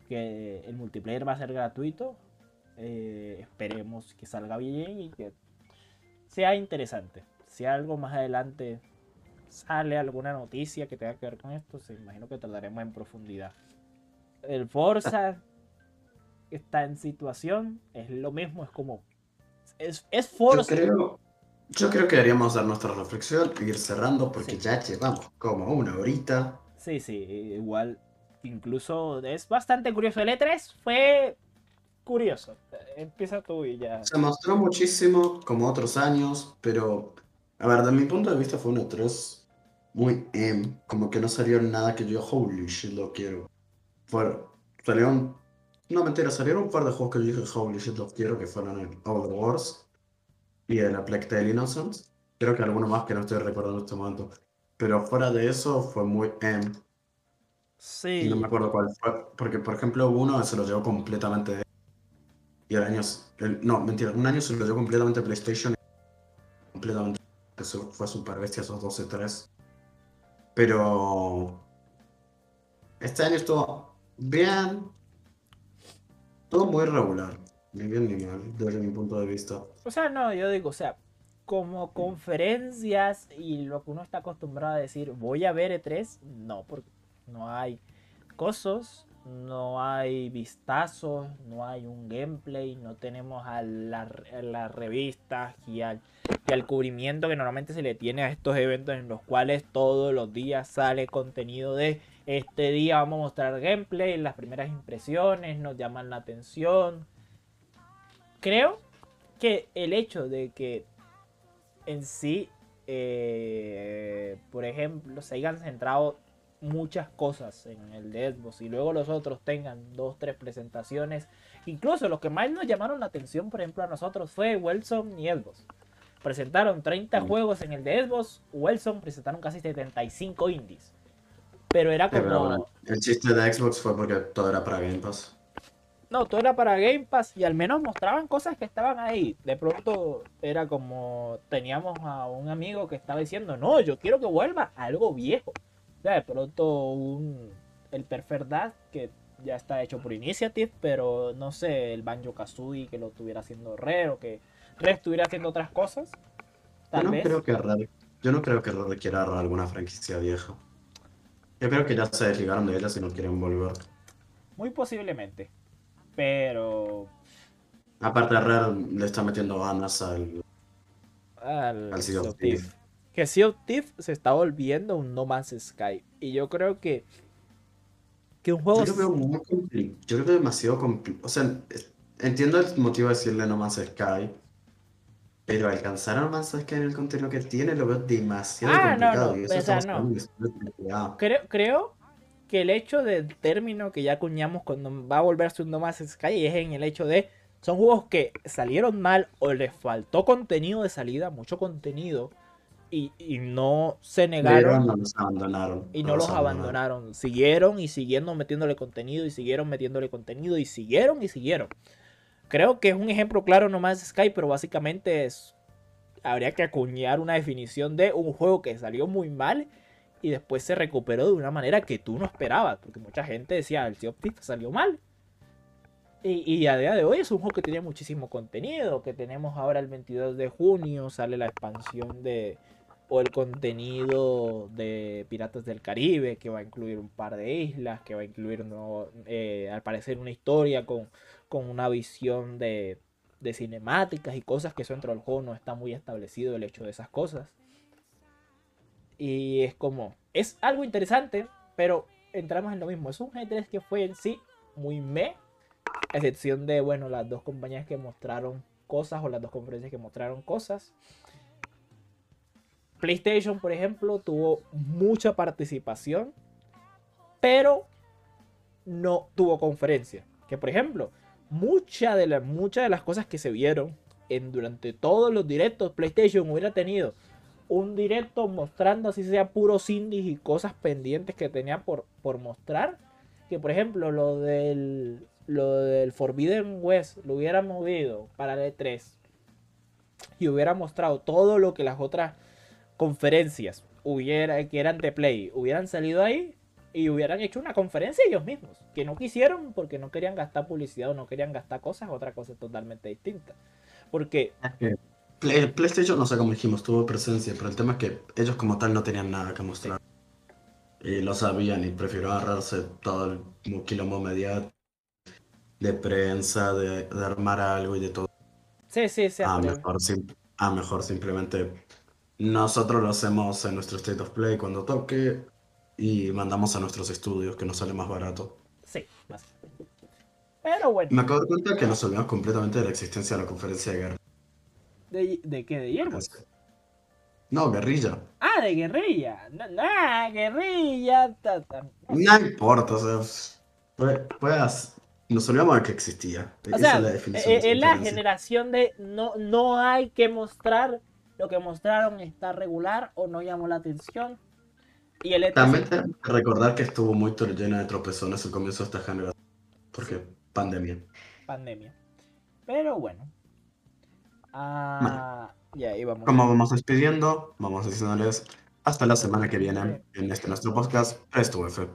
que el multiplayer va a ser gratuito, eh, esperemos que salga bien y que sea interesante. Si algo más adelante sale alguna noticia que tenga que ver con esto, se imagino que tardaremos en profundidad. El Forza está en situación, es lo mismo, es como. Es, es Forza. Yo creo que deberíamos dar nuestra reflexión y ir cerrando porque ya llevamos como una horita. Sí, sí, igual. Incluso es bastante curioso. El E3 fue curioso. Empieza tú y ya. Se mostró muchísimo, como otros años, pero. A ver, de mi punto de vista fue un E3 muy M. Como que no salió nada que yo, holy shit, lo quiero. Fue, salieron. No, mentira, salieron un par de juegos que yo dije, holy shit, los quiero, que fueron el Outer Wars y de la Plague Tale Innocence. Creo que alguno más que no estoy recordando en este momento. Pero fuera de eso fue muy M. Sí. No me acuerdo cuál fue. Porque, por ejemplo, uno se lo llevó completamente. Y el año. no, mentira, un año se lo llevó completamente PlayStation. Completamente. Eso fue super bestia, esos 12-3. Pero. Este año estuvo bien. Todo muy regular. Ni bien ni mal, desde mi punto de vista. O sea, no, yo digo, o sea, como conferencias y lo que uno está acostumbrado a decir, voy a ver E3, no, porque no hay cosas, no hay vistazos, no hay un gameplay, no tenemos a las la revistas y al, y al cubrimiento que normalmente se le tiene a estos eventos en los cuales todos los días sale contenido de este día vamos a mostrar gameplay, las primeras impresiones nos llaman la atención. Creo que el hecho de que en sí, eh, por ejemplo, se hayan centrado muchas cosas en el de Xbox y luego los otros tengan dos, tres presentaciones. Incluso los que más nos llamaron la atención, por ejemplo, a nosotros fue Wilson y Xbox. Presentaron 30 mm. juegos en el de Xbox, Wilson presentaron casi 75 indies. Pero era como... el chiste de Xbox fue porque todo era para Game Pass. No, todo era para Game Pass y al menos mostraban cosas que estaban ahí. De pronto era como teníamos a un amigo que estaba diciendo, no, yo quiero que vuelva algo viejo. Sea, de pronto un, el Perfect que ya está hecho por Initiative, pero no sé, el Banjo Kazooie que lo estuviera haciendo Rare o que Rare estuviera haciendo otras cosas. Tal yo no creo que Rare, yo no creo que Rare quiera alguna franquicia vieja. Yo creo que ya se desligaron de ella si no quieren volver. Muy posiblemente. Pero. Aparte, Rare le está metiendo ganas al. Al, Sea of Thief. Que Sea of Thief se está volviendo un No Man's Sky. Y yo creo que. Que un juego. Yo lo veo muy complicado. Yo lo veo demasiado complicado. O sea, entiendo el motivo de decirle No Man's Sky. Pero alcanzar a No Man's Sky en el contenido que tiene lo veo demasiado ah, complicado. No, no. Creo, creo que el hecho del término que ya acuñamos cuando va a volverse un No Más Sky es en el hecho de son juegos que salieron mal o les faltó contenido de salida, mucho contenido, y, no se negaron. los abandonaron, y no los, abandonaron. Siguieron y siguieron metiéndole contenido y siguieron metiéndole contenido y siguieron y siguieron. Creo que es un ejemplo claro No Más Sky, pero básicamente es. Habría que acuñar una definición de un juego que salió muy mal y después se recuperó de una manera que tú no esperabas, porque mucha gente decía, el Sea of Thieves salió mal. Y, y, a día de hoy es un juego que tiene muchísimo contenido, que tenemos ahora el 22 de junio, sale la expansión de, o el contenido de Piratas del Caribe, que va a incluir un par de islas, que va a incluir, eh, al parecer, una historia con, con una visión de, de, cinemáticas y cosas que eso dentro del juego no está muy establecido el hecho de esas cosas. Y es como, es algo interesante, pero entramos en lo mismo. Es un G3 que fue en sí muy me excepción de, bueno, las dos compañías que mostraron cosas o las dos conferencias que mostraron cosas. PlayStation, por ejemplo, tuvo mucha participación, pero no tuvo conferencia. Que, por ejemplo, muchas de, las muchas de las cosas que se vieron en, durante todos los directos, PlayStation hubiera tenido un directo mostrando así sea puros indies y cosas pendientes que tenía por, por mostrar. Que por ejemplo lo del lo del Forbidden West lo hubiera movido para el E3 y hubiera mostrado todo lo que las otras conferencias hubiera, que eran de Play hubieran salido ahí y hubieran hecho una conferencia ellos mismos, que no quisieron porque no querían gastar publicidad o no querían gastar cosas, otra cosa totalmente distinta. Porque... PlayStation, no sé cómo dijimos, tuvo presencia, pero el tema es que ellos como tal no tenían nada que mostrar. Y lo sabían y prefirieron agarrarse todo el quilombo mediático de prensa, de, armar algo y de todo. Sí, sí, sí. A mejor, a mejor simplemente nosotros lo hacemos en nuestro State of Play cuando toque y mandamos a nuestros estudios que nos sale más barato. Sí, más. Pero bueno. Me acabo de cuenta que nos olvidamos completamente de la existencia de la conferencia de guerra. ¿De, de qué? ¿De hierro? No, guerrilla. Ah, de guerrilla. No, guerrilla. No importa, o sea, puedas nos olvidamos de que existía. O sea, es la, definición es eh, la generación de no, no hay que mostrar lo que mostraron está regular o no llamó la atención. Y el También tengo que recordar que estuvo muy llena de tropezones el comienzo de esta generación. Porque pandemia. Pandemia. Pero bueno. Ah, ya, vamos. Como vamos despidiendo, vamos diciéndoles hasta la semana que viene en este nuestro podcast Presto F.